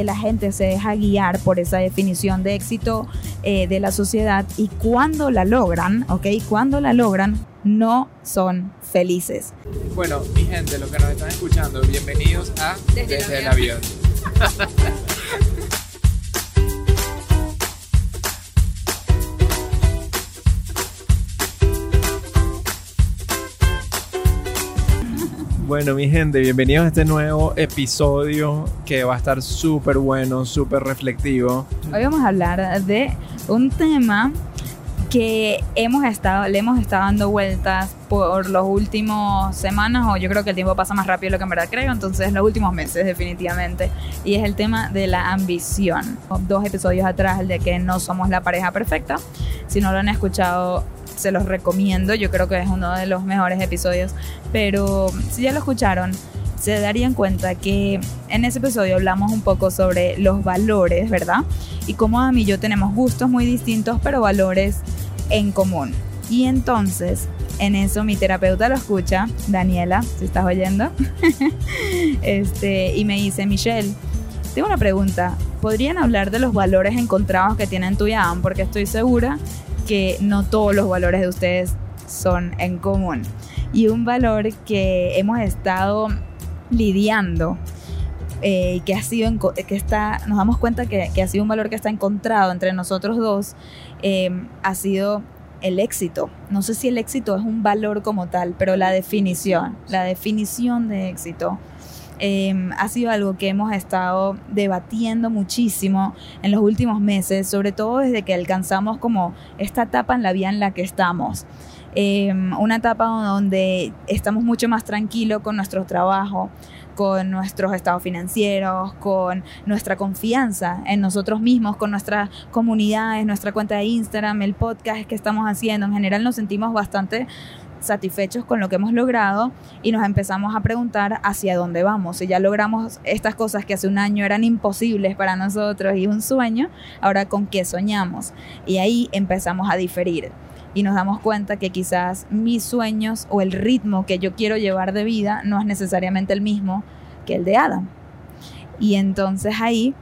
La gente se deja guiar por esa definición de éxito eh, de la sociedad y cuando la logran, ¿ok? Cuando la logran, no son felices. Bueno, mi gente, los que nos están escuchando, bienvenidos a Desde, el avión. Bueno, mi gente, bienvenidos a este nuevo episodio que va a estar súper bueno, súper reflectivo. Hoy vamos a hablar de un tema que hemos estado, le hemos estado dando vueltas por los últimos semanas, o yo creo que el tiempo pasa más rápido de lo que en verdad creo, entonces los últimos meses definitivamente, y es el tema de la ambición. Dos episodios atrás, el de que no somos la pareja perfecta, si no lo han escuchado, se los recomiendo, yo creo que es uno de los mejores episodios, pero si ya lo escucharon, se darían cuenta que en ese episodio hablamos un poco sobre los valores, ¿verdad? Y cómo a mí y yo tenemos gustos muy distintos, pero valores en común. Y entonces, en eso mi terapeuta lo escucha, Daniela, si estás oyendo, este, y me dice, Michelle, tengo una pregunta, ¿podrían hablar de los valores encontrados que tienen tú y Adam? Porque estoy segura que no todos los valores de ustedes son en común. Y un valor que hemos estado lidiando, eh, que ha sido, que está, nos damos cuenta que, ha sido un valor que está encontrado entre nosotros dos, em, ha sido el éxito. No sé si el éxito es un valor como tal, pero la definición, la definición de éxito Em, ha sido algo que hemos estado debatiendo muchísimo en los últimos meses, sobre todo desde que alcanzamos como esta etapa en la vida en la que estamos. Em, una etapa donde estamos mucho más tranquilos con nuestro trabajo, con nuestros estados financieros, con nuestra confianza en nosotros mismos, con nuestras comunidades, nuestra cuenta de Instagram, el podcast que estamos haciendo. En general nos sentimos bastante satisfechos con lo que hemos logrado y nos empezamos a preguntar hacia dónde vamos. Si ya logramos estas cosas que hace un año eran imposibles para nosotros y un sueño, ahora con qué soñamos. Y ahí empezamos a diferir y nos damos cuenta que quizás mis sueños o el ritmo que yo quiero llevar de vida no es necesariamente el mismo que el de Adam. Y entonces ahí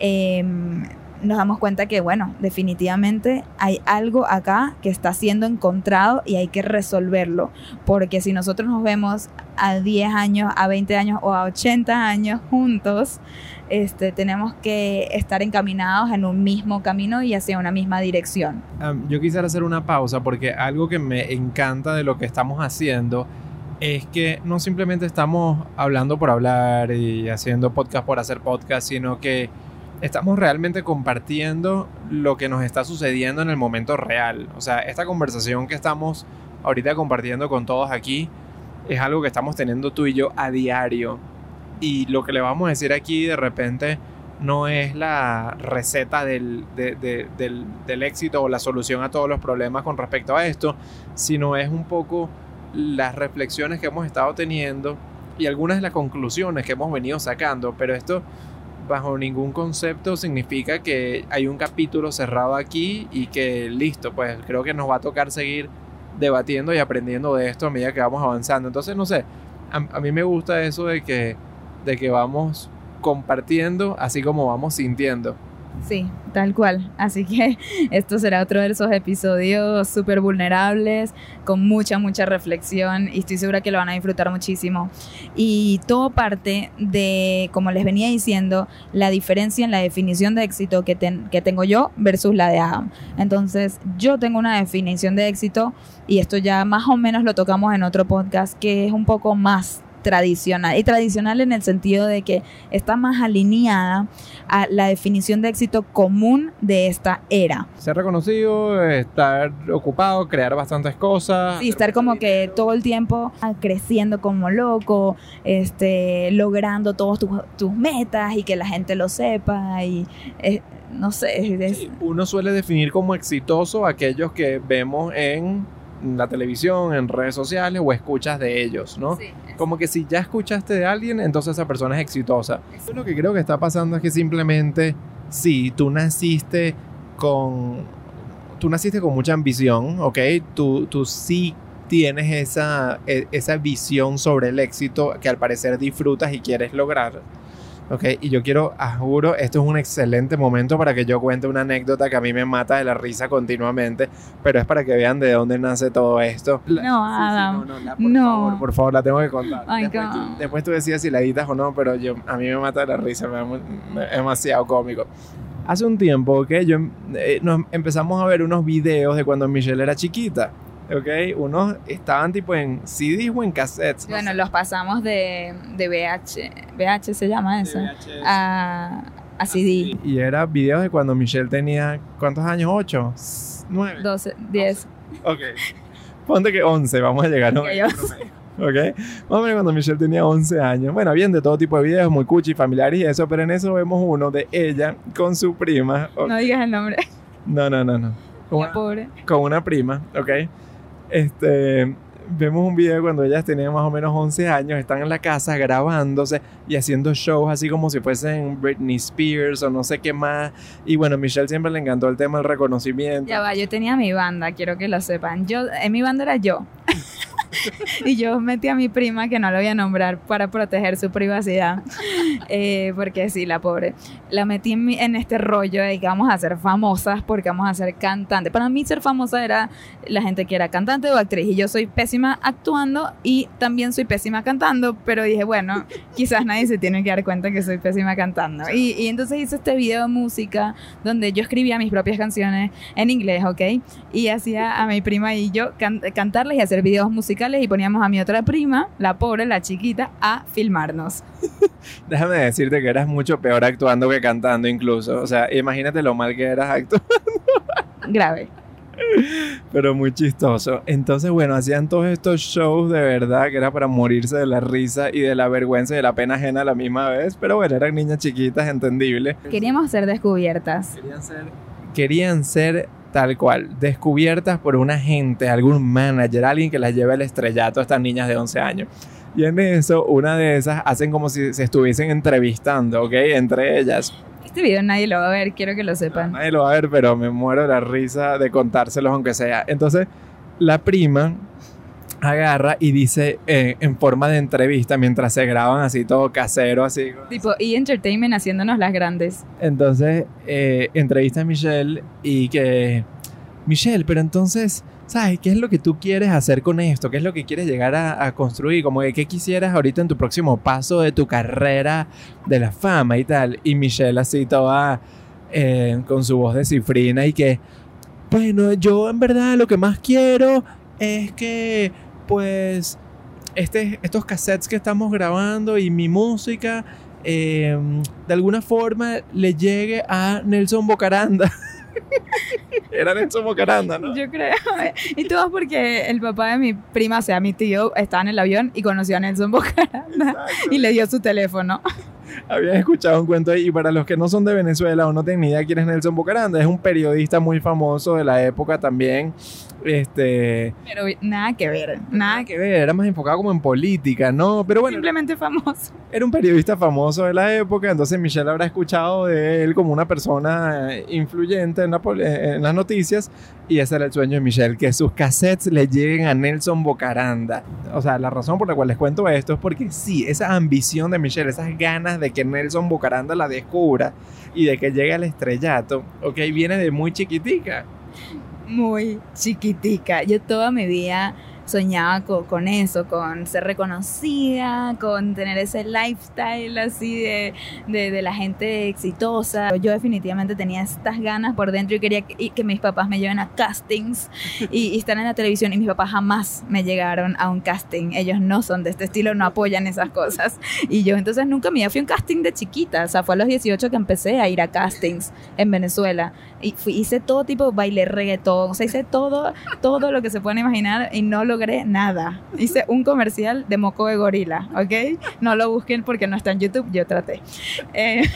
em, nos damos cuenta que, bueno, definitivamente hay algo acá que está siendo encontrado y hay que resolverlo. Porque si nosotros nos vemos a 10 años, a 20 años o a 80 años juntos, este, tenemos que estar encaminados en un mismo camino y hacia una misma dirección. yo quisiera hacer una pausa porque algo que me encanta de lo que estamos haciendo es que no simplemente estamos hablando por hablar y haciendo podcast por hacer podcast, sino que estamos realmente compartiendo lo que nos está sucediendo en el momento real. O sea, esta conversación que estamos ahorita compartiendo con todos aquí es algo que estamos teniendo tú y yo a diario. Y lo que le vamos a decir aquí de repente no es la receta del, del, éxito o la solución a todos los problemas con respecto a esto, sino es un poco las reflexiones que hemos estado teniendo y algunas de las conclusiones que hemos venido sacando. Pero esto bajo ningún concepto significa que hay un capítulo cerrado aquí y que listo, pues creo que nos va a tocar seguir debatiendo y aprendiendo de esto a medida que vamos avanzando. Entonces, no sé, a, mí me gusta eso de que, de que vamos compartiendo así como vamos sintiendo. Sí, tal cual. Así que esto será otro de esos episodios súper vulnerables, con mucha, mucha reflexión y estoy segura que lo van a disfrutar muchísimo. Y todo parte de, como les venía diciendo, la diferencia en la definición de éxito que, que tengo yo versus la de Adam. Entonces, yo tengo una definición de éxito y esto ya más o menos lo tocamos en otro podcast que es un poco más tradicional. Y tradicional en el sentido de que está más alineada a la definición de éxito común de esta era. Ser reconocido, estar ocupado, crear bastantes cosas. Sí, estar como que todo el tiempo creciendo como loco, este, logrando todas tus, metas y que la gente lo sepa y... Eh, no sé. uno suele definir como exitoso aquellos que vemos en la televisión, en redes sociales o escuchas de ellos, ¿no? Como que si ya escuchaste de alguien, entonces esa persona es exitosa. Lo que creo que está pasando es que simplemente, sí, tú naciste con, tú naciste con mucha ambición, ¿ok? Tú, tú sí tienes esa, e, esa visión sobre el éxito que al parecer disfrutas y quieres lograr. Ok, y yo quiero, ah, juro, esto es un excelente momento para que yo cuente una anécdota que a mí me mata de la risa continuamente, pero es para que vean de dónde nace todo esto. La- No, sí, sí, Adam. no, no, la- por No. favor, por favor, la tengo que contar. Después, God. tú, después tú decides si la editas o no, pero yo, a mí me mata de la risa, me me- es demasiado cómico. Hace un tiempo, ok, yo, eh, nos empezamos a ver unos videos de cuando Michelle era chiquita. Ok, unos estaban tipo en CDs o en cassettes. no Bueno, sé. los pasamos de, de VH, VH se llama eso, a, a CD. Y era videos de cuando Michelle tenía, ¿cuántos años? ¿Ocho? ¿Nueve? 12, 10. Ok. Ponte que 11, vamos a llegar a un Ok. Más o menos cuando Michelle tenía 11 años. Bueno, bien de todo tipo de videos, muy cuchi, familiares y eso, pero en eso vemos uno de ella con su prima. No digas el nombre. No, no, no, no. Una, pobre. con una prima, ¿ok? Este, vemos un video cuando ellas tenían más o menos 11 años, están en la casa grabándose y haciendo shows así como si fuesen Britney Spears o no sé qué más. Y bueno, a Michelle siempre le encantó el tema del reconocimiento. Ya va, yo tenía mi banda, quiero que lo sepan. Yo, en mi banda era yo. y yo metí a mi prima, que no la voy a nombrar, para proteger su privacidad. Eh, porque sí, la pobre. La metí en, mi- en este rollo de que vamos a ser famosas porque vamos a ser cantantes. Para mí ser famosa era la gente que era cantante o actriz. Y yo soy pésima actuando y también soy pésima cantando. Pero dije, bueno, quizás nadie se tiene que dar cuenta que soy pésima cantando. Y, y entonces hice este video de música donde yo escribía mis propias canciones en inglés, ¿ok? Y hacía a mi prima y yo can- cantarles y hacer videos musicales y poníamos a mi otra prima, la pobre, la chiquita, a filmarnos. Déjame decirte que eras mucho peor actuando que cantando incluso. O sea, imagínate lo mal que eras actuando, Grave. pero muy chistoso. Entonces, bueno, hacían todos estos shows de verdad que era para morirse de la risa y de la vergüenza y de la pena ajena a la misma vez. Pero bueno, eran niñas chiquitas, entendible. Queríamos ser descubiertas. Querían ser, querían ser tal cual, descubiertas por un agente, algún manager, alguien que las lleve al estrellato a estas niñas de 11 años. Y en eso, una de esas hacen como si se estuviesen entrevistando, ¿ok? Entre ellas. Este video nadie lo va a ver, quiero que lo sepan. Nadie lo va a ver, pero me muero de la risa de contárselos aunque sea. Entonces, la prima agarra y dice eh, en forma de entrevista, mientras se graban así todo casero, así. Tipo, y Entertainment haciéndonos las grandes. Entonces, eh, entrevista a Michelle y que, Michelle, pero entonces, ¿sabes qué es lo que tú quieres hacer con esto? ¿Qué es lo que quieres llegar a, construir? Como que, ¿qué quisieras ahorita en tu próximo paso de tu carrera de la fama y tal? Y Michelle así toda eh, con su voz de cifrina y que, bueno, yo en verdad lo que más quiero es que, pues, este, estos cassettes que estamos grabando y mi música eh, de alguna forma le llegue a Nelson Bocaranda. Era Nelson Bocaranda, ¿no? Yo creo. Y todo porque el papá de mi prima, o sea, mi tío, estaba en el avión y conoció a Nelson Bocaranda Exacto. y le dio su teléfono. Habían escuchado un cuento ahí. Y para los que no son de Venezuela o no tienen ni idea quién es Nelson Bocaranda, es un periodista muy famoso de la época también. Este. Pero nada que ver, nada que ver, era más enfocado como en política, ¿no? Pero bueno, Simplemente famoso. era un periodista famoso de la época, entonces Michelle habrá escuchado de él como una persona influyente en, la pol- en las noticias y ese era el sueño de Michelle, que sus cassettes le lleguen a Nelson Bocaranda. O sea, la razón por la cual les cuento esto es porque sí, esa ambición de Michelle, esas ganas de que Nelson Bocaranda la descubra y de que llegue al estrellato, ok, viene de muy chiquitica. Muy chiquitica. Yo toda mi vida soñaba co- con, eso, con ser reconocida, con tener ese lifestyle así de, de, de la gente exitosa. Yo definitivamente tenía estas ganas por dentro y quería que, que mis papás me lleven a castings y, y estar en la televisión y mis papás jamás me llegaron a un casting. Ellos no son de este estilo, no apoyan esas cosas. Y yo entonces nunca me fui a un casting de chiquita, o sea, fue a los 18 que empecé a ir a castings en Venezuela. Y fui- hice todo tipo, bailé reggaetón, o sea, hice todo, todo lo que se pueden imaginar y no logré nada. Hice un comercial de moco de gorila, ¿ok? No lo busquen porque no está en YouTube, yo traté. Eh,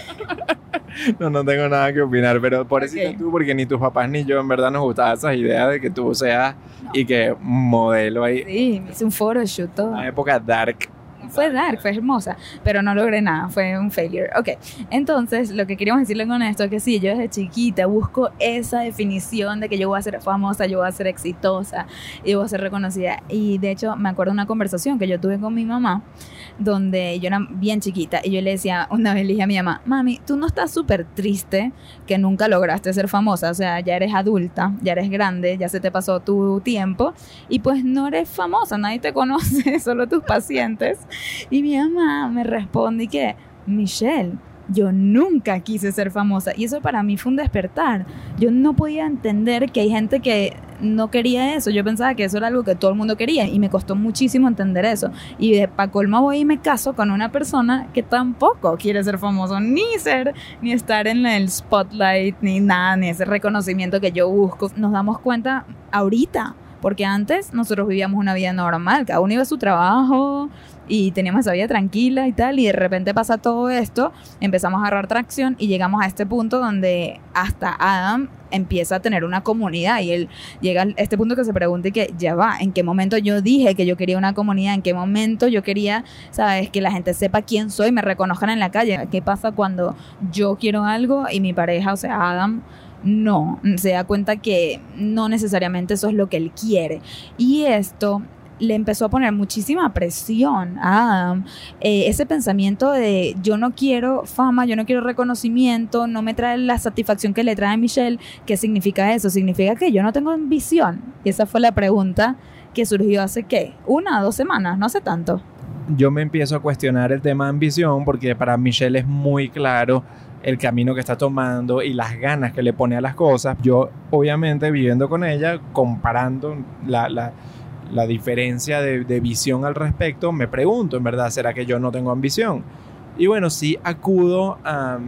No, no tengo nada que opinar, pero por eso Ok. tú, porque ni tus papás ni yo en verdad nos gustaban esas ideas de que tú seas y que modelo ahí. sí, hice un photoshoot, todo. Una época dark. Fue dark, fue hermosa, pero no logré nada, fue un failure. Ok, entonces lo que queríamos decirle con esto es que sí, yo desde chiquita busco esa definición de que yo voy a ser famosa, yo voy a ser exitosa y voy a ser reconocida. Y de hecho me acuerdo de una conversación que yo tuve con mi mamá donde yo era bien chiquita y yo le decía, una vez le dije a mi mamá, mami, tú no estás súper triste que nunca lograste ser famosa, o sea, ya eres adulta, ya eres grande, ya se te pasó tu tiempo y pues no eres famosa, nadie te conoce, solo tus pacientes. Y mi mamá me responde que, Michelle, yo nunca quise ser famosa y eso para mí fue un despertar. Yo no podía entender que hay gente que no quería eso. Yo pensaba que eso era algo que todo el mundo quería y me costó muchísimo entender eso. Y de pa colmo voy y me caso con una persona que tampoco quiere ser famoso, ni ser, ni estar en el spotlight, ni nada, ni ese reconocimiento que yo busco. Nos damos cuenta ahorita, porque antes nosotros vivíamos una vida normal, cada uno iba a su trabajo, y teníamos esa vida tranquila y tal, y de repente pasa todo esto, empezamos a agarrar tracción y llegamos a este punto donde hasta Adam empieza a tener una comunidad y él llega a este punto que se pregunta y que ya va, ¿en qué momento yo dije que yo quería una comunidad? ¿En qué momento yo quería, sabes, que la gente sepa quién soy, me reconozcan en la calle? ¿Qué pasa cuando yo quiero algo y mi pareja, o sea, Adam, no, se da cuenta que no necesariamente eso es lo que él quiere. Y esto le empezó a poner muchísima presión a Adam. Eh, ese pensamiento de yo no quiero fama, yo no quiero reconocimiento, no me trae la satisfacción que le trae Michelle. ¿Qué significa eso? Significa que yo no tengo ambición. Y esa fue la pregunta que surgió hace qué? Una dos semanas, no hace tanto. Yo me empiezo a cuestionar el tema de ambición porque para Michelle es muy claro el camino que está tomando y las ganas que le pone a las cosas. Yo, obviamente, viviendo con ella, comparando la, la la diferencia de, visión al respecto, me pregunto, en verdad, ¿será que yo no tengo ambición? Y bueno, sí acudo a,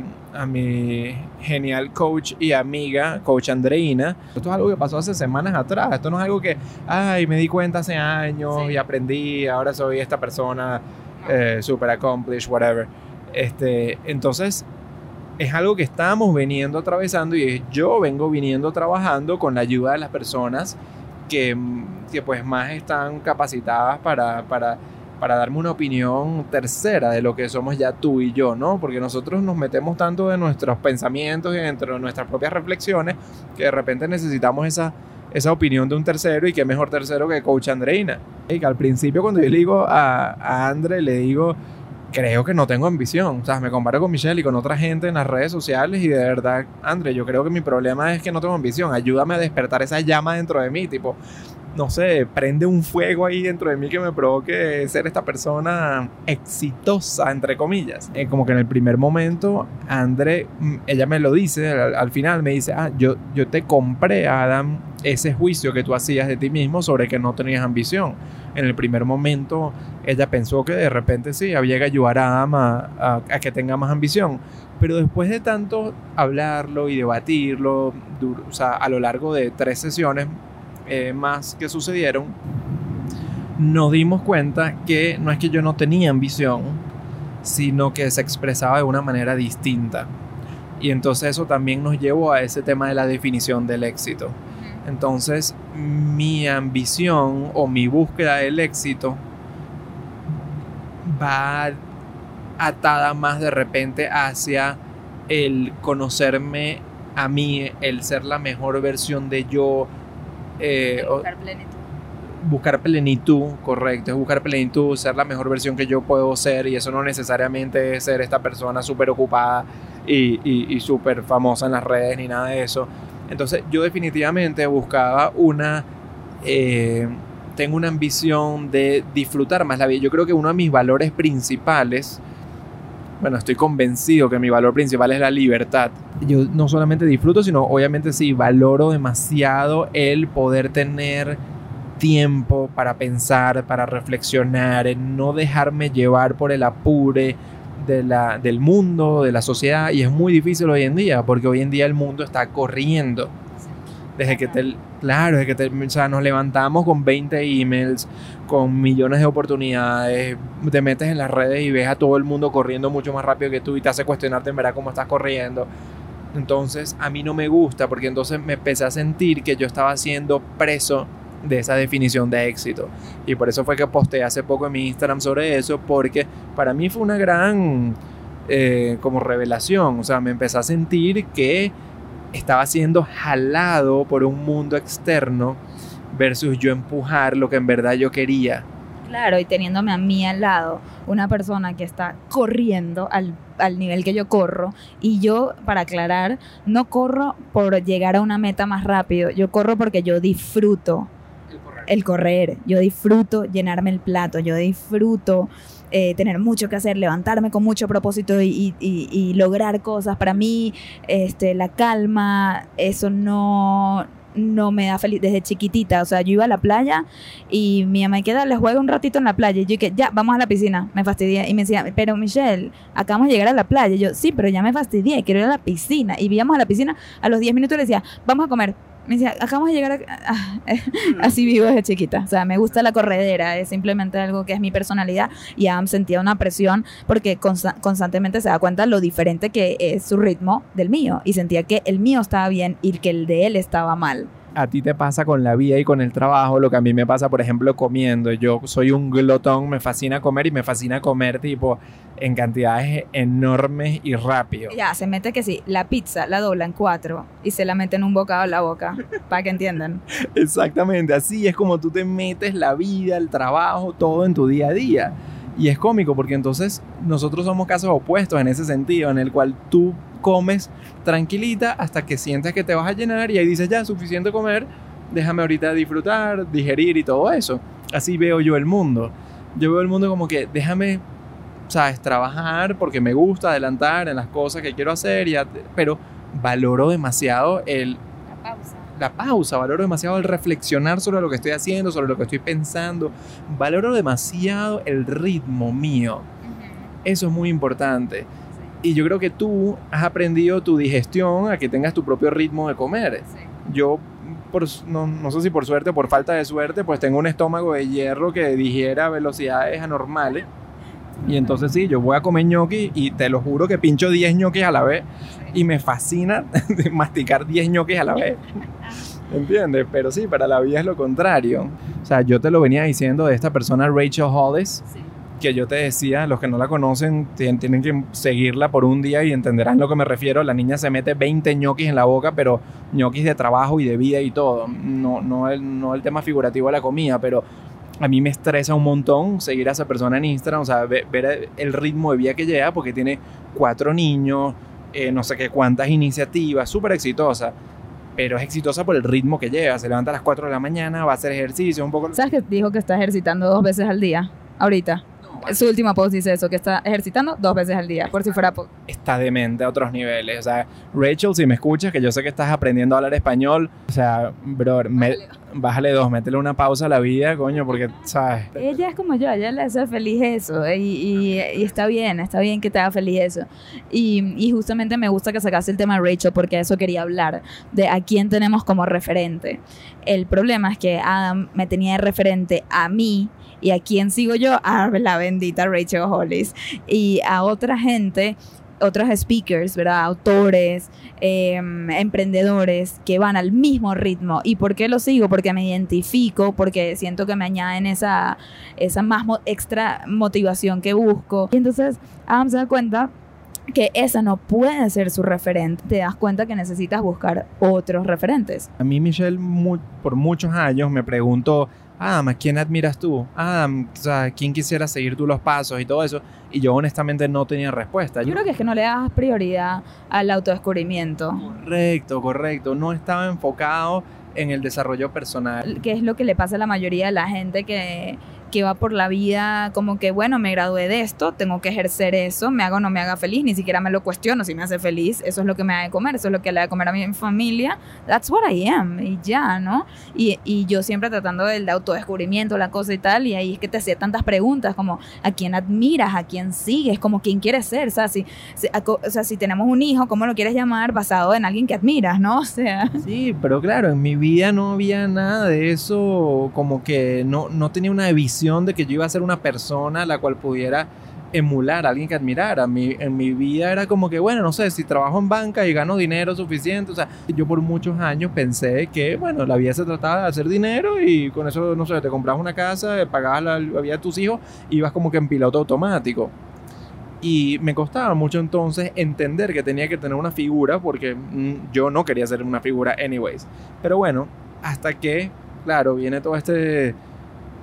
mi genial coach y amiga, coach Andreina. Esto es algo que pasó hace semanas atrás. Esto no es algo que, ay, me di cuenta hace años y aprendí, ahora soy esta persona eh, super accomplished, whatever. Este, entonces, es algo que estamos viniendo atravesando y yo vengo viniendo trabajando con la ayuda de las personas que, que pues más están capacitadas para, para, para darme una opinión tercera de lo que somos ya tú y yo, ¿no? Porque nosotros nos metemos tanto en nuestros pensamientos y dentro de nuestras propias reflexiones que de repente necesitamos esa, esa opinión de un tercero y qué mejor tercero que Coach Andreina. Y que al principio cuando yo le digo a, a Andre, le digo, creo que no tengo ambición. O sea, me comparo con Michelle y con otra gente en las redes sociales y de verdad, André, yo creo que mi problema es que no tengo ambición. Ayúdame a despertar esa llama dentro de mí, tipo, no sé, prende un fuego ahí dentro de mí que me provoque ser esta persona exitosa, entre comillas. Eh, como que en el primer momento, André, mm, ella me lo dice, al, final me dice, ah, yo, yo te compré, Adam, ese juicio que tú hacías de ti mismo sobre que no tenías ambición. En el primer momento, ella pensó que de repente sí, había que ayudar a Adam a, a que tenga más ambición. Pero después de tanto hablarlo y debatirlo, o sea, a lo largo de tres sesiones, eh, más que sucedieron, nos dimos cuenta que no es que yo no tenía ambición, sino que se expresaba de una manera distinta. Y entonces eso también nos llevó a ese tema de la definición del éxito. Entonces mi ambición o mi búsqueda del éxito va atada más de repente hacia el conocerme a mí, el ser la mejor versión de yo, eh, buscar plenitud. Buscar plenitud, correcto, es buscar plenitud, ser la mejor versión que yo puedo ser y eso no necesariamente es ser esta persona súper ocupada y, y, súper famosa en las redes ni nada de eso. Entonces yo definitivamente buscaba una... Eh, tengo una ambición de disfrutar más la vida. Yo creo que uno de mis valores principales bueno, estoy convencido que mi valor principal es la libertad. Yo no solamente disfruto, sino obviamente sí, valoro demasiado el poder tener tiempo para pensar, para reflexionar, en no dejarme llevar por el apure de la, del mundo, de la sociedad. Y es muy difícil hoy en día, porque hoy en día el mundo está corriendo. Desde que te, claro, desde que te, o sea, nos levantamos con 20 emails, con millones de oportunidades, te metes en las redes y ves a todo el mundo corriendo mucho más rápido que tú y te hace cuestionarte en verdad cómo estás corriendo. Entonces a mí no me gusta porque entonces me empecé a sentir que yo estaba siendo preso de esa definición de éxito. Y por eso fue que posteé hace poco en mi Instagram sobre eso, porque para mí fue una gran eh, como revelación. O sea, me empecé a sentir que estaba siendo jalado por un mundo externo versus yo empujar lo que en verdad yo quería. Claro, y teniéndome a mí al lado, una persona que está corriendo al, al, nivel que yo corro, y yo, para aclarar, no corro por llegar a una meta más rápido, yo corro porque yo disfruto El correr. el correr, yo disfruto llenarme el plato, yo disfruto eh, tener mucho que hacer, levantarme con mucho propósito y, y- y lograr cosas. Para mí, este, la calma, eso no, no me da feliz desde chiquitita. O sea, yo iba a la playa y mi mamá queda, les juego un ratito en la playa. Y yo que ya, vamos a la piscina. Me fastidié. Y me decía, pero Michelle, acabamos de llegar a la playa. Y yo, sí, pero ya me fastidié, quiero ir a la piscina. Y íbamos a la piscina, a los 10 minutos le decía, vamos a comer. Me decía, acabamos de llegar a... ah, Así vivo desde chiquita. O sea, me gusta la corredera, es simplemente algo que es mi personalidad y Adam sentía una presión porque consta- constantemente se da cuenta lo diferente que es su ritmo del mío y sentía que el mío estaba bien y que el de él estaba mal. A ti te pasa con la vida y con el trabajo, lo que a mí me pasa, por ejemplo, comiendo. Yo soy un glotón, me fascina comer y me fascina comer tipo en cantidades enormes y rápido. Ya, se mete que sí, la pizza la dobla en cuatro y se la mete en un bocado en la boca, para que entiendan. Exactamente, así es como tú te metes la vida, el trabajo, todo en tu día a día. Y es cómico porque entonces nosotros somos casos opuestos en ese sentido, en el cual tú comes tranquilita hasta que sientes que te vas a llenar y ahí dices, ya, suficiente comer, déjame ahorita disfrutar, digerir y todo eso. Así veo yo el mundo. Yo veo el mundo como que déjame, sabes, trabajar porque me gusta adelantar en las cosas que quiero hacer, y pero valoro demasiado el La pausa. la pausa, valoro demasiado el reflexionar sobre lo que estoy haciendo, sobre lo que estoy pensando, valoro demasiado el ritmo mío. Eso es muy importante. Y yo creo que tú has aprendido tu digestión a que tengas tu propio ritmo de comer. Yo, por, no, no sé si por suerte o por falta de suerte, pues tengo un estómago de hierro que digiera a velocidades anormales. Y entonces sí, yo voy a comer ñoqui y te lo juro que pincho 10 ñoquis a la vez y me fascina masticar 10 ñoquis a la vez. ¿Entiendes? Pero sí, para la vida es lo contrario. O sea, yo te lo venía diciendo de esta persona, Rachel Hollis, que yo te decía, los que no la conocen tien- tienen que seguirla por un día y entenderán lo que me refiero. La niña se mete 20 ñoquis en la boca, pero ñoquis de trabajo y de vida y todo. No, no, el, no el tema figurativo de la comida, pero a mí me estresa un montón seguir a esa persona en Instagram, o sea, ve- ver, el ritmo de vida que lleva, porque tiene cuatro niños, eh, no sé qué cuántas iniciativas, súper exitosa. Pero es exitosa por el ritmo que lleva. Se levanta a las 4 de la mañana, va a hacer ejercicio, un poco... ¿Sabes que dijo que está ejercitando dos veces al día? Ahorita. Su última post dice eso, que está ejercitando dos veces al día, por si fuera poco. está demente a otros niveles. O sea, Rachel, si me escuchas, que yo sé que estás aprendiendo a hablar español, o sea, bro, me- bájale dos, métele una pausa a la vida, coño, porque, ¿sabes? Ella es como yo, ella le hace feliz eso y, y- y está bien, está bien que te haga feliz eso. Y, justamente me gusta que sacaste el tema Rachel porque eso quería hablar, de a quién tenemos como referente. El problema es que Adam me tenía de referente a mí y a quién sigo yo, a la bendita Rachel Hollis y a otra gente. Otros speakers, ¿verdad? Autores, eh, emprendedores que van al mismo ritmo. ¿Y por qué lo sigo? Porque me identifico, porque siento que me añaden esa, esa más extra motivación que busco. Y entonces Adam se da cuenta que esa no puede ser su referente. Te das cuenta que necesitas buscar otros referentes. A mí Michelle por muchos años me preguntó, Adam, ¿a quién admiras tú? Adam, o sea, ¿quién quisiera seguir tú los pasos y todo eso? Y yo honestamente no tenía respuesta. Yo creo que es que no le das prioridad al autodescubrimiento. Correcto, correcto. No estaba enfocado en el desarrollo personal. que es lo que le pasa a la mayoría de la gente que, que va por la vida como que, bueno, me gradué de esto, tengo que ejercer eso, me haga o no me haga feliz, ni siquiera me lo cuestiono si me hace feliz, eso es lo que me da de comer, eso es lo que le da de comer a mi familia, that's what I am, y ya, ¿no? Y, y yo siempre tratando del autodescubrimiento, la cosa y tal, y ahí es que te hacía tantas preguntas como, ¿a quién admiras? ¿A quién sigues? Como, ¿quién quieres ser? O sea, si, si- a o sea, si tenemos un hijo, ¿cómo lo quieres llamar? Basado en alguien que admiras, ¿no? O sea... Sí, pero claro, en mi vida no había nada de eso, como que no, no tenía una visión de que yo iba a ser una persona a la cual pudiera emular a alguien que admirara. Mi, en mi vida era como que, bueno, no sé, si trabajo en banca y gano dinero suficiente, o sea, yo por muchos años pensé que, bueno, la vida se trataba de hacer dinero y con eso, no sé, te comprabas una casa, pagabas la, la vida de tus hijos, ibas como que en piloto automático. Y me costaba mucho entonces entender que tenía que tener una figura porque mm, yo no quería ser una figura anyways. Pero bueno, hasta que, claro, viene todo este,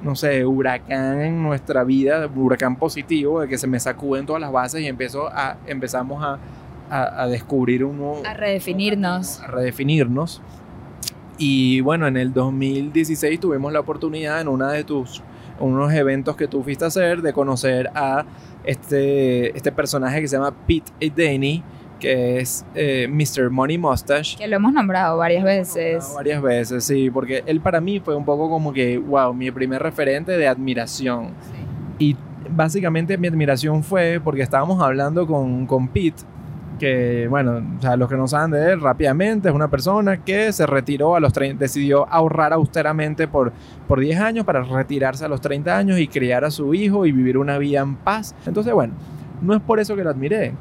no sé, huracán en nuestra vida, huracán positivo, de que se me sacuden todas las bases y empezó a, empezamos a, a, a descubrir uno... A redefinirnos. A redefinirnos. Y bueno, en el 2016 tuvimos la oportunidad en una de tus unos eventos que tú fuiste a hacer de conocer a este, este personaje que se llama Pete Denny, que es eh, Mr. Money Mustache. Que lo hemos nombrado varias veces. No, varias veces, sí, porque él para mí fue un poco como que, wow, mi primer referente de admiración. Sí. Y básicamente mi admiración fue porque estábamos hablando con, con Pete, que, bueno, o sea, los que no saben de él rápidamente, es una persona que se retiró a los 30, decidió ahorrar austeramente por, por 10 años para retirarse a los 30 años y criar a su hijo y vivir una vida en paz. Entonces, bueno, no es por eso que lo admiré,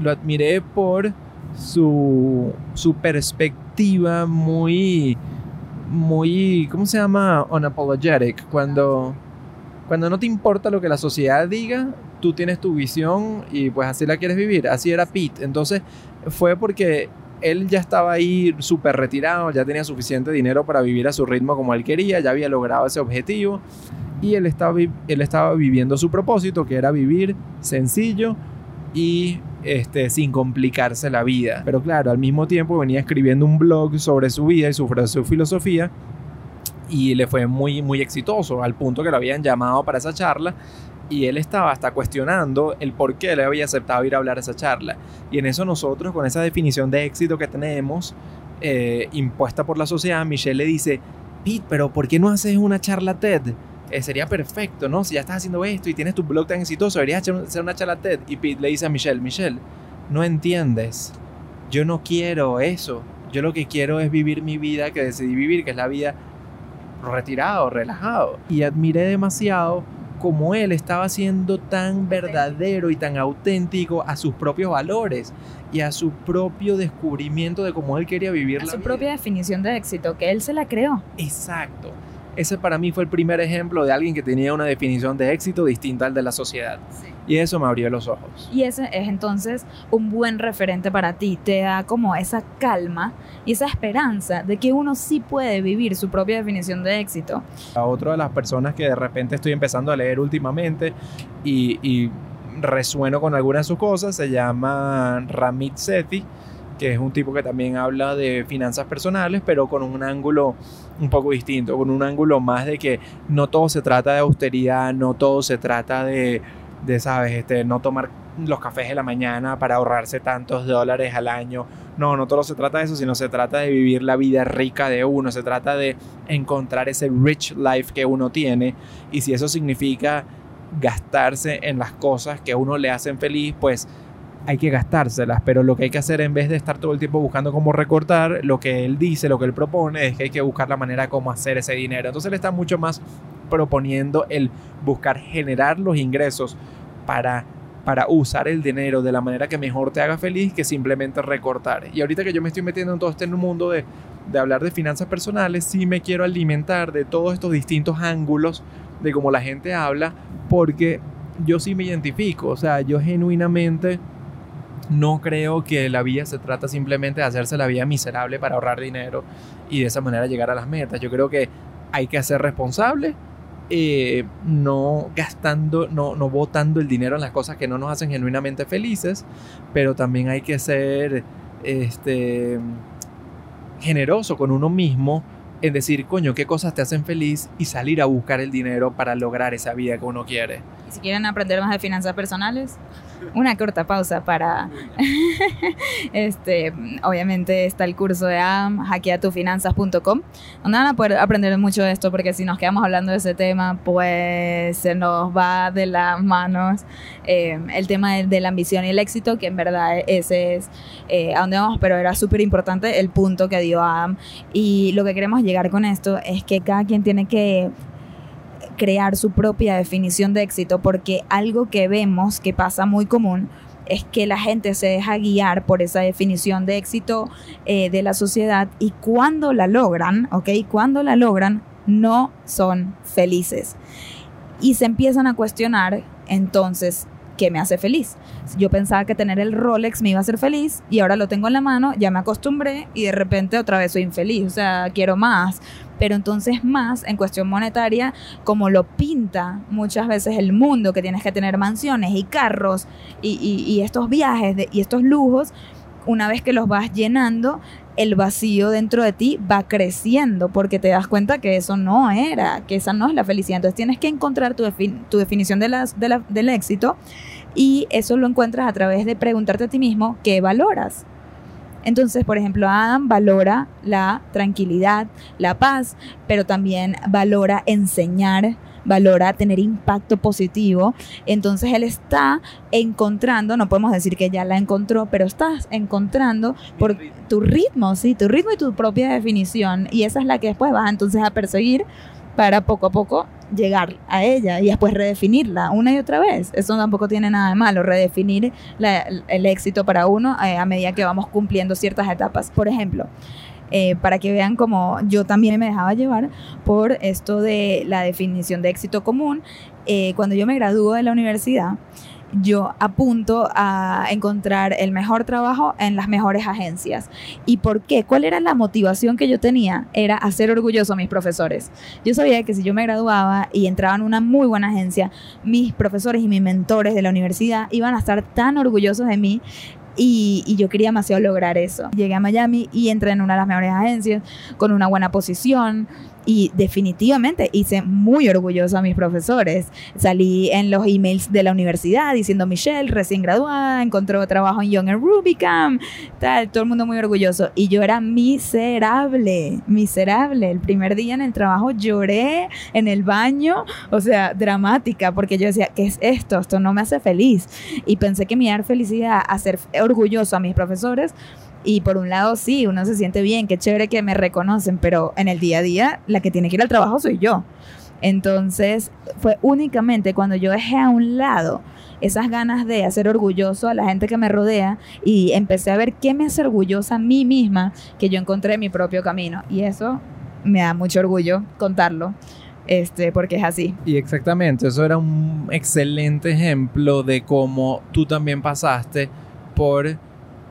lo admiré por su, su perspectiva muy, muy, ¿cómo se llama? Unapologetic, cuando, cuando no te importa lo que la sociedad diga, tú tienes tu visión y pues así la quieres vivir. Así era Pete. Entonces fue porque él ya estaba ahí súper retirado, ya tenía suficiente dinero para vivir a su ritmo como él quería, ya había logrado ese objetivo y él estaba, él estaba viviendo su propósito, que era vivir sencillo y este, sin complicarse la vida. Pero claro, al mismo tiempo venía escribiendo un blog sobre su vida y su filosofía y le fue muy, muy exitoso, al punto que lo habían llamado para esa charla y él estaba hasta cuestionando el por qué le había aceptado ir a hablar a esa charla. Y en eso nosotros, con esa definición de éxito que tenemos, eh, impuesta por la sociedad, Michelle le dice, Pete, pero ¿por qué no haces una charla TED? Eh, sería perfecto, ¿no? Si ya estás haciendo esto y tienes tu blog tan exitoso, deberías hacer una charla TED. Y Pete le dice a Michelle, Michelle, no entiendes, yo no quiero eso. Yo lo que quiero es vivir mi vida que decidí vivir, que es la vida retirado, relajado. Y admiré demasiado como él estaba siendo tan verdadero y tan auténtico a sus propios valores y a su propio descubrimiento de cómo él quería vivir A la su vida. propia definición de éxito, que él se la creó. Exacto. Ese para mí fue el primer ejemplo de alguien que tenía una definición de éxito distinta al de la sociedad. Y eso me abrió los ojos. Y ese es entonces un buen referente para ti. Te da como esa calma y esa esperanza de que uno sí puede vivir su propia definición de éxito. A otra de las personas que de repente estoy empezando a leer últimamente y, y resueno con algunas de sus cosas se llama Ramit Sethi, que es un tipo que también habla de finanzas personales, pero con un ángulo un poco distinto, con un ángulo más de que no todo se trata de austeridad, no todo se trata de, de sabes, este, no tomar los cafés de la mañana para ahorrarse tantos dólares al año. No, no todo se trata de eso, sino se trata de vivir la vida rica de uno, se trata de encontrar ese rich life que uno tiene y si eso significa gastarse en las cosas que a uno le hacen feliz, pues hay que gastárselas, pero lo que hay que hacer en vez de estar todo el tiempo buscando cómo recortar, lo que él dice, lo que él propone es que hay que buscar la manera cómo hacer ese dinero. Entonces él está mucho más proponiendo el buscar generar los ingresos para para usar el dinero de la manera que mejor te haga feliz que simplemente recortar. Y ahorita que yo me estoy metiendo en todo este mundo de, de hablar de finanzas personales, sí me quiero alimentar de todos estos distintos ángulos de cómo la gente habla, porque yo sí me identifico, o sea, yo genuinamente no creo que la vida se trata simplemente de hacerse la vida miserable para ahorrar dinero y de esa manera llegar a las metas. Yo creo que hay que ser responsable, eh, no gastando, no, no botando el dinero en las cosas que no nos hacen genuinamente felices, pero también hay que ser este, generoso con uno mismo en decir, coño, qué cosas te hacen feliz y salir a buscar el dinero para lograr esa vida que uno quiere. Y si quieren aprender más de finanzas personales, una corta pausa para este obviamente está el curso de AM hackeatufinanzas.com donde van a poder aprender mucho de esto porque si nos quedamos hablando de ese tema pues se nos va de las manos eh, el tema de, la ambición y el éxito que en verdad ese es eh, a donde vamos pero era súper importante el punto que dio AM y lo que queremos llegar con esto es que cada quien tiene que crear su propia definición de éxito, porque algo que vemos que pasa muy común es que la gente se deja guiar por esa definición de éxito eh, de la sociedad y cuando la logran, ¿ok? Cuando la logran, no son felices. Y se empiezan a cuestionar entonces ¿qué me hace feliz? Yo pensaba que tener el Rolex me iba a hacer feliz y ahora lo tengo en la mano, ya me acostumbré y de repente otra vez soy infeliz, o sea, quiero más. Pero entonces más en cuestión monetaria, como lo pinta muchas veces el mundo, que tienes que tener mansiones y carros y, estos viajes y estos lujos, una vez que los vas llenando, el vacío dentro de ti va creciendo porque te das cuenta que eso no era, que esa no es la felicidad. Entonces tienes que encontrar tu, tu definición de las, del éxito y eso lo encuentras a través de preguntarte a ti mismo qué valoras. Entonces, por ejemplo, Adam valora la tranquilidad, la paz, pero también valora enseñar, valora tener impacto positivo. Entonces él está encontrando, no podemos decir que ya la encontró, pero estás encontrando por tu ritmo, sí, tu ritmo y tu propia definición. Y esa es la que después vas entonces a perseguir para poco a poco llegar a ella y después redefinirla una y otra vez. Eso tampoco tiene nada de malo, redefinir el éxito para uno eh, a medida que vamos cumpliendo ciertas etapas. Por ejemplo, eh, para que vean como yo también me dejaba llevar por esto de la definición de éxito común. Eh, cuando yo me gradúo de la universidad, yo apunto a encontrar el mejor trabajo en las mejores agencias. ¿Y por qué? ¿Cuál era la motivación que yo tenía? Era hacer orgulloso a mis profesores. Yo sabía que si yo me graduaba y entraba en una muy buena agencia, mis profesores y mis mentores de la universidad iban a estar tan orgullosos de mí y, yo quería demasiado lograr eso. Llegué a Miami y entré en una de las mejores agencias con una buena posición, y definitivamente hice muy orgulloso a mis profesores. Salí en los emails de la universidad diciendo Michelle, recién graduada, encontró trabajo en Young and Rubicam, tal, todo el mundo muy orgulloso. Y yo era miserable, miserable. El primer día en el trabajo lloré en el baño, o sea, dramática, porque yo decía, ¿qué es esto? Esto no me hace feliz. Y pensé que a dar felicidad hacer orgulloso a mis profesores y por un lado, sí, uno se siente bien, qué chévere que me reconocen, pero en el día a día, la que tiene que ir al trabajo soy yo. Entonces, fue únicamente cuando yo dejé a un lado esas ganas de hacer orgulloso a la gente que me rodea y empecé a ver qué me hace orgullosa a mí misma, que yo encontré mi propio camino. Y eso me da mucho orgullo contarlo. Este, porque es así. Y exactamente, eso era un excelente ejemplo de cómo tú también pasaste por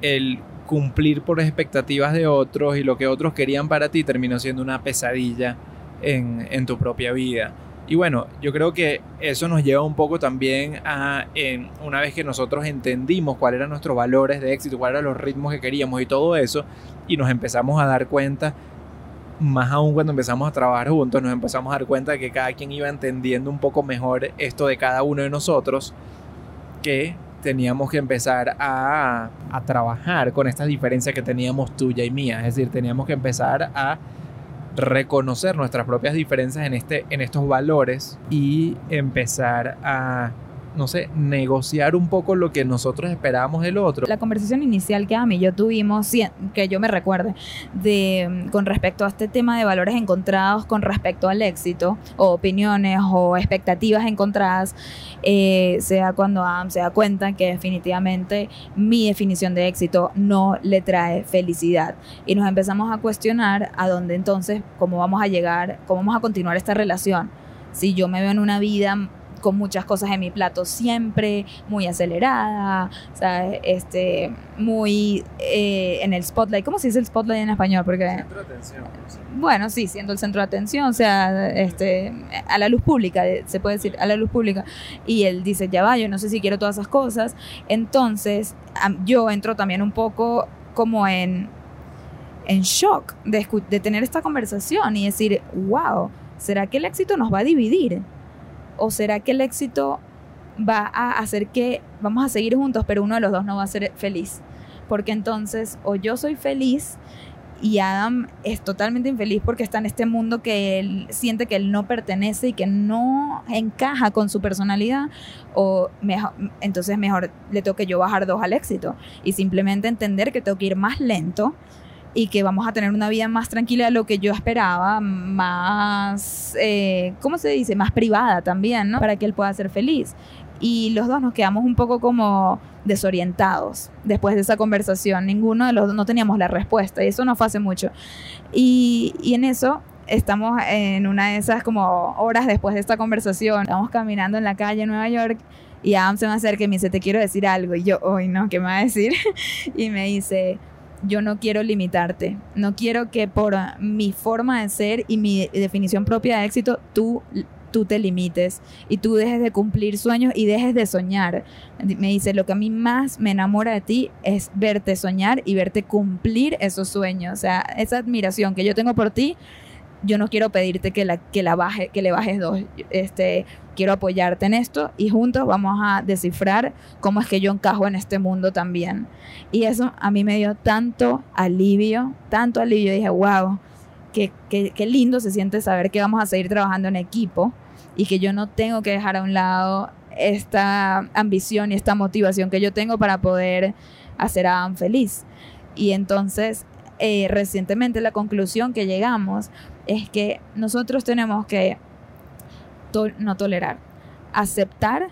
el cumplir por expectativas de otros y lo que otros querían para ti terminó siendo una pesadilla en, tu propia vida. Y bueno, yo creo que eso nos lleva un poco también a, en, una vez que nosotros entendimos cuáles eran nuestros valores de éxito, cuáles eran los ritmos que queríamos y todo eso, y nos empezamos a dar cuenta, más aún cuando empezamos a trabajar juntos, nos empezamos a dar cuenta de que cada quien iba entendiendo un poco mejor esto de cada uno de nosotros, que teníamos que empezar a, trabajar con estas diferencias que teníamos tuya y mía. Es decir, teníamos que empezar a reconocer nuestras propias diferencias en, este, en estos valores y empezar a no sé, negociar un poco lo que nosotros esperábamos del otro. La conversación inicial que a mí yo tuvimos, que yo me recuerde, de, con respecto a este tema de valores encontrados con respecto al éxito, o opiniones o expectativas encontradas, eh, sea cuando Adam se da cuenta que definitivamente mi definición de éxito no le trae felicidad. Y nos empezamos a cuestionar a dónde entonces, cómo vamos a llegar, cómo vamos a continuar esta relación. Si yo me veo en una vida con muchas cosas en mi plato siempre, muy acelerada, este, muy eh, en el spotlight. ¿Cómo se dice el spotlight en español? Porque, centro de atención. Bueno, sí, siendo el centro de atención, o sea, este, a la luz pública, se puede decir, a la luz pública. Y él dice, ya va, yo no sé si quiero todas esas cosas. Entonces, yo entro también un poco como en, en shock de, de tener esta conversación y decir, wow, ¿será que el éxito nos va a dividir? ¿O será que el éxito va a hacer que vamos a seguir juntos, pero uno de los dos no va a ser feliz? Porque entonces o yo soy feliz y Adam es totalmente infeliz porque está en este mundo que él siente que él no pertenece y que no encaja con su personalidad, o mejor, entonces mejor le tengo que yo bajar dos al éxito y simplemente entender que tengo que ir más lento y que vamos a tener una vida más tranquila de lo que yo esperaba, más, eh, ¿cómo se dice? Más privada también, ¿no? Para que él pueda ser feliz. Y los dos nos quedamos un poco como desorientados después de esa conversación. Ninguno de los dos no teníamos la respuesta y eso no fue hace mucho. Y, y en eso estamos en una de esas como horas después de esta conversación, estamos caminando en la calle en Nueva York y Adam se me acerca y me dice, te quiero decir algo. Y yo, hoy no, ¿qué me va a decir? y me dice, yo no quiero limitarte. No quiero que por mi forma de ser y mi definición propia de éxito, tú tú te limites y tú dejes de cumplir sueños y dejes de soñar. Me dice, lo que a mí más me enamora de ti es verte soñar y verte cumplir esos sueños. O sea, esa admiración que yo tengo por ti, yo no quiero pedirte que la, que la baje, que le bajes dos. Este, quiero apoyarte en esto y juntos vamos a descifrar cómo es que yo encajo en este mundo también. Y eso a mí me dio tanto alivio, tanto alivio. Dije, wow, qué, qué, qué lindo se siente saber que vamos a seguir trabajando en equipo y que yo no tengo que dejar a un lado esta ambición y esta motivación que yo tengo para poder hacer a Adam feliz. Y entonces, eh, recientemente la conclusión que llegamos es que nosotros tenemos que no tolerar, aceptar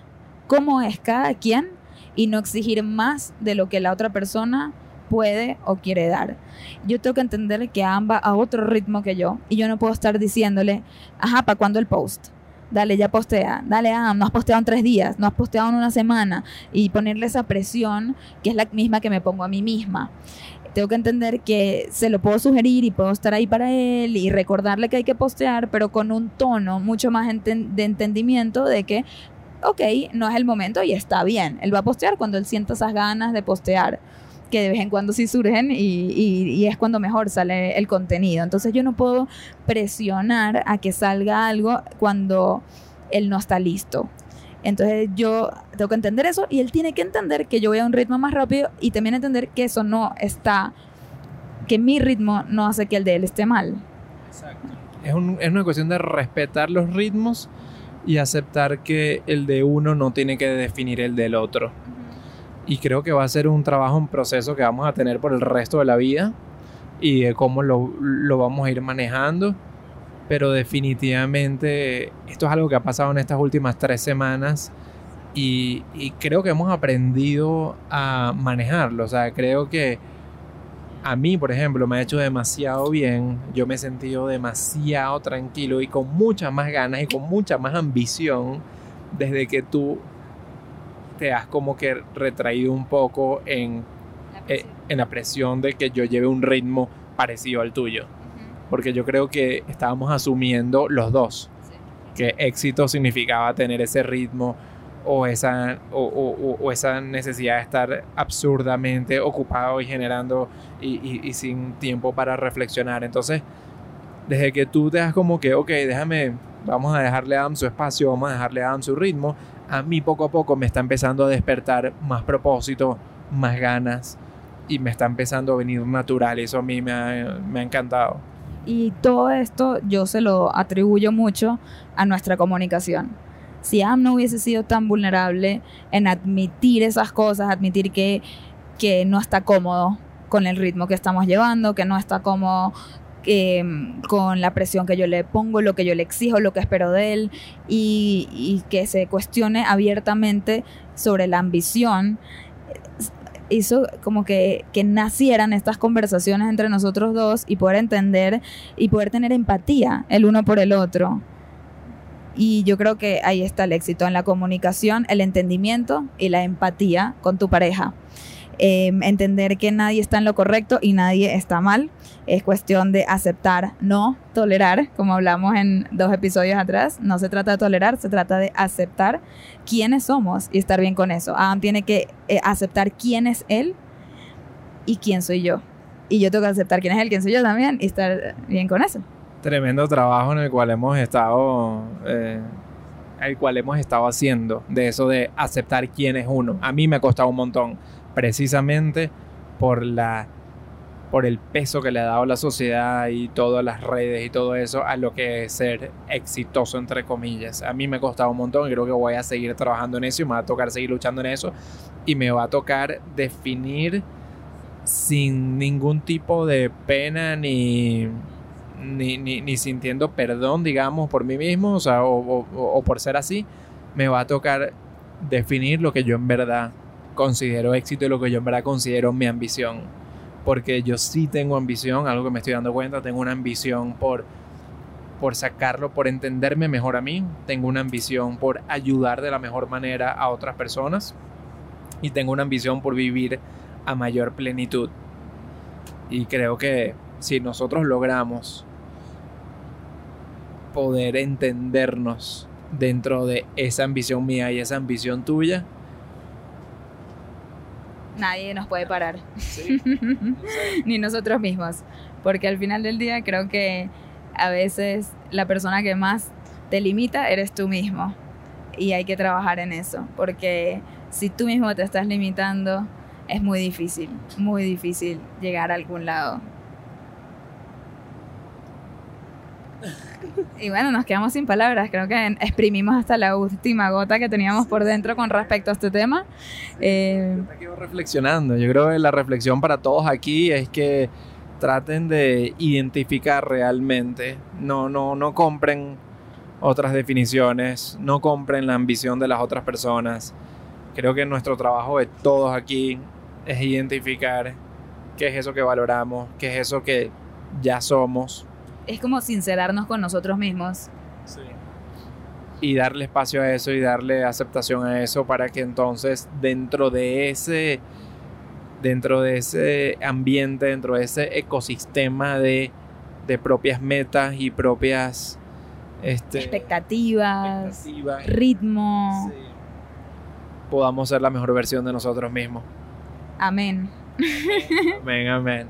cómo es cada quien y no exigir más de lo que la otra persona puede o quiere dar. Yo tengo que entender que va a otro ritmo que yo y yo no puedo estar diciéndole, ajá, ¿para cuándo el post? Dale, ya postea. Dale, Adam, no has posteado en tres días, no has posteado en una semana. Y ponerle esa presión que es la misma que me pongo a mí misma tengo que entender que se lo puedo sugerir y puedo estar ahí para él y recordarle que hay que postear, pero con un tono mucho más de entendimiento de que, ok, no es el momento y está bien. Él va a postear cuando él sienta esas ganas de postear que de vez en cuando sí surgen y, y, es cuando mejor sale el contenido. Entonces yo no puedo presionar a que salga algo cuando él no está listo. Entonces yo tengo que entender eso y él tiene que entender que yo voy a un ritmo más rápido y también entender que eso no está, que mi ritmo no hace que el de él esté mal. Exacto. Es, es una cuestión de respetar los ritmos y aceptar que el de uno no tiene que definir el del otro. Y creo que va a ser un trabajo, un proceso que vamos a tener por el resto de la vida y de cómo lo, lo vamos a ir manejando pero definitivamente esto es algo que ha pasado en estas últimas tres semanas y, creo que hemos aprendido a manejarlo. O sea, creo que a mí, por ejemplo, me ha hecho demasiado bien. Yo me he sentido demasiado tranquilo y con muchas más ganas y con mucha más ambición desde que tú te has como que retraído un poco en eh, en la presión de que yo lleve un ritmo parecido al tuyo porque yo creo que estábamos asumiendo los dos que éxito significaba tener ese ritmo o esa, o, esa necesidad de estar absurdamente ocupado y generando y, sin tiempo para reflexionar. Entonces, desde que tú te das como que, ok, déjame, vamos a dejarle a Adam su espacio, vamos a dejarle a Adam su ritmo, a mí poco a poco me está empezando a despertar más propósito, más ganas y me está empezando a venir natural. Eso a mí me me ha encantado. Y todo esto yo se lo atribuyo mucho a nuestra comunicación. Si Am no hubiese sido tan vulnerable en admitir esas cosas, admitir que, que no está cómodo con el ritmo que estamos llevando, que no está cómodo em, con la presión que yo le pongo, lo que yo le exijo, lo que espero de él, y, y que se cuestione abiertamente sobre la ambición, hizo como que, que nacieran estas conversaciones entre nosotros dos y poder entender y poder tener empatía el uno por el otro. Y yo creo que ahí está el éxito en la comunicación, el entendimiento y la empatía con tu pareja. Em, entender que nadie está en lo correcto y nadie está mal. Es cuestión de aceptar, no tolerar, como hablamos en dos episodios atrás. No se trata de tolerar, se trata de aceptar quiénes somos y estar bien con eso. Adam tiene que eh, aceptar quién es él y quién soy yo. Y yo tengo que aceptar quién es él, quién soy yo también y estar bien con eso. Tremendo trabajo en el cual hemos estado... Eh, el cual hemos estado haciendo, de eso de aceptar quién es uno. A mí me ha costado un montón precisamente por la por el peso que le ha dado la sociedad y todas las redes y todo eso a lo que es ser exitoso entre comillas. A mí me ha costado un montón y creo que voy a seguir trabajando en eso y me va a tocar seguir luchando en eso y me va a tocar definir sin ningún tipo de pena ni, ni, ni, sintiendo perdón, digamos, por mí mismo, o, o, o por ser así, me va a tocar definir lo que yo en verdad considero éxito y lo que yo en verdad considero mi ambición. Porque yo sí tengo ambición, algo que me estoy dando cuenta, tengo una ambición por, por sacarlo, por entenderme mejor a mí, tengo una ambición por ayudar de la mejor manera a otras personas y tengo una ambición por vivir a mayor plenitud. Y creo que si nosotros logramos poder entendernos dentro de esa ambición mía y esa ambición tuya, nadie nos puede parar. Sí. Ni nosotros mismos. Porque al final del día creo que a veces la persona que más te limita eres tú mismo. Y hay que trabajar en eso. Porque si tú mismo te estás limitando, es muy difícil, muy difícil llegar a algún lado. Y bueno, nos quedamos sin palabras. Creo que exprimimos hasta la última gota que teníamos por dentro con respecto a este tema. Eh, me quedo reflexionando. Yo creo que la reflexión para todos aquí es que traten de identificar realmente. No, no, no compren otras definiciones. No compren la ambición de las otras personas. Creo que nuestro trabajo de todos aquí es identificar qué es eso que valoramos, qué es eso que ya somos es como sincerarnos con nosotros mismos. Sí. Y darle espacio a eso y darle aceptación a eso para que entonces dentro de ese dentro de ese ambiente, dentro de ese ecosistema de, de propias metas y propias este, expectativas, expectativas, ritmo, sí. podamos ser la mejor versión de nosotros mismos. Amén. Amén, amén.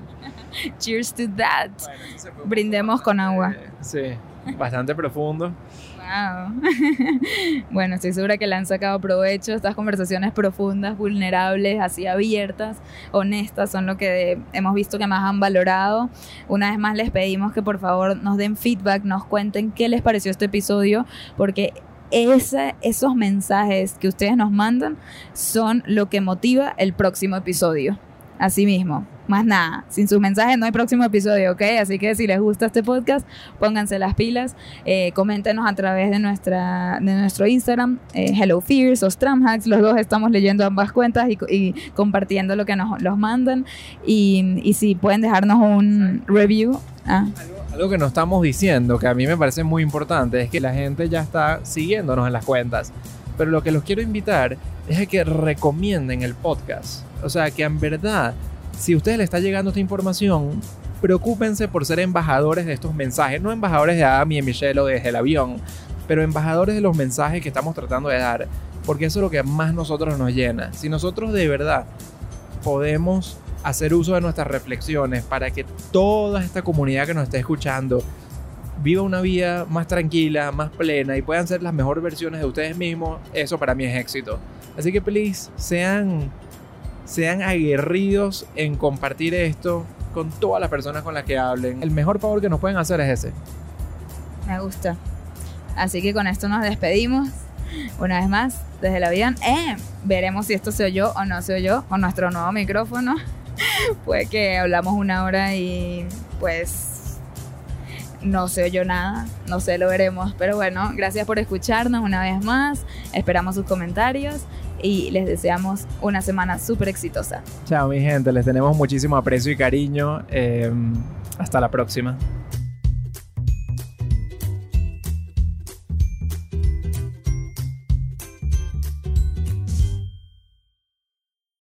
Cheers to that. Bueno, Brindemos con agua. Sí, bastante profundo. Wow. bueno, estoy segura que le han sacado provecho. Estas conversaciones profundas, vulnerables, así abiertas, honestas, son lo que hemos visto que más han valorado. Una vez más les pedimos que por favor nos den feedback, nos cuenten qué les pareció este episodio, porque esos mensajes que ustedes nos mandan son lo que motiva el próximo episodio. Así mismo, más nada. Sin sus mensajes no hay próximo episodio, ¿ok? Así que si les gusta este podcast, pónganse las pilas, eh, coméntenos a través de, nuestra, de nuestro Instagram, eh, Hello Fears o Stramhacks. Los dos estamos leyendo ambas cuentas y, y compartiendo lo que nos los mandan. Y, y si pueden dejarnos un review. Ah. Algo que nos estamos diciendo, que a mí me parece muy importante, es que la gente ya está siguiéndonos en las cuentas. Pero lo que los quiero invitar es que recomienden el podcast. O sea, que en verdad, si a ustedes les está llegando esta información, preocúpense por ser embajadores de estos mensajes. No embajadores de Adam y Michelle o desde el avión, pero embajadores de los mensajes que estamos tratando de dar. Porque eso es lo que más nosotros nos llena. Si nosotros de verdad podemos hacer uso de nuestras reflexiones para que toda esta comunidad que nos esté escuchando viva una vida más tranquila, más plena y puedan ser las mejores versiones de ustedes mismos, eso para mí es éxito. Así que please, sean, sean aguerridos en compartir esto con todas las personas con las que hablen. El mejor favor que nos pueden hacer es ese. Me gusta. Así que con esto nos despedimos. Una vez más, desde el avión. Eh, veremos si esto se oyó o no se oyó con nuestro nuevo micrófono. Puede que hablamos una hora y pues no se oyó nada, no sé, lo veremos. Pero bueno, gracias por escucharnos una vez más, esperamos sus comentarios y les deseamos una semana súper exitosa. Chao mi gente, les tenemos muchísimo aprecio y cariño. Eh, hasta la próxima.